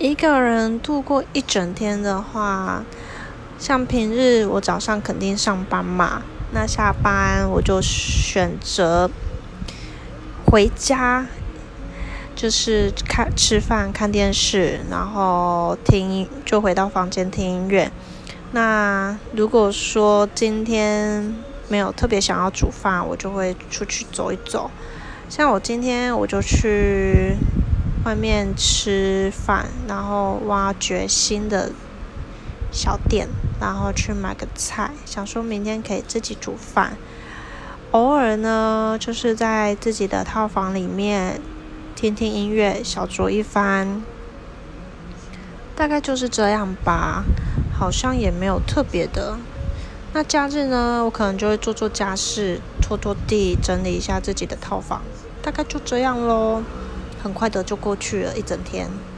一个人度过一整天的话，像平日我早上肯定上班嘛，那下班我就选择回家，就是看吃饭、看电视，然后听就回到房间听音乐。那如果说今天没有特别想要煮饭，我就会出去走一走。像我今天我就去。外面吃饭，然后挖掘新的小店，然后去买个菜，想说明天可以自己煮饭。偶尔呢，就是在自己的套房里面听听音乐，小酌一番，大概就是这样吧。好像也没有特别的。那假日呢，我可能就会做做家事，拖拖地，整理一下自己的套房，大概就这样喽。很快的就过去了一整天。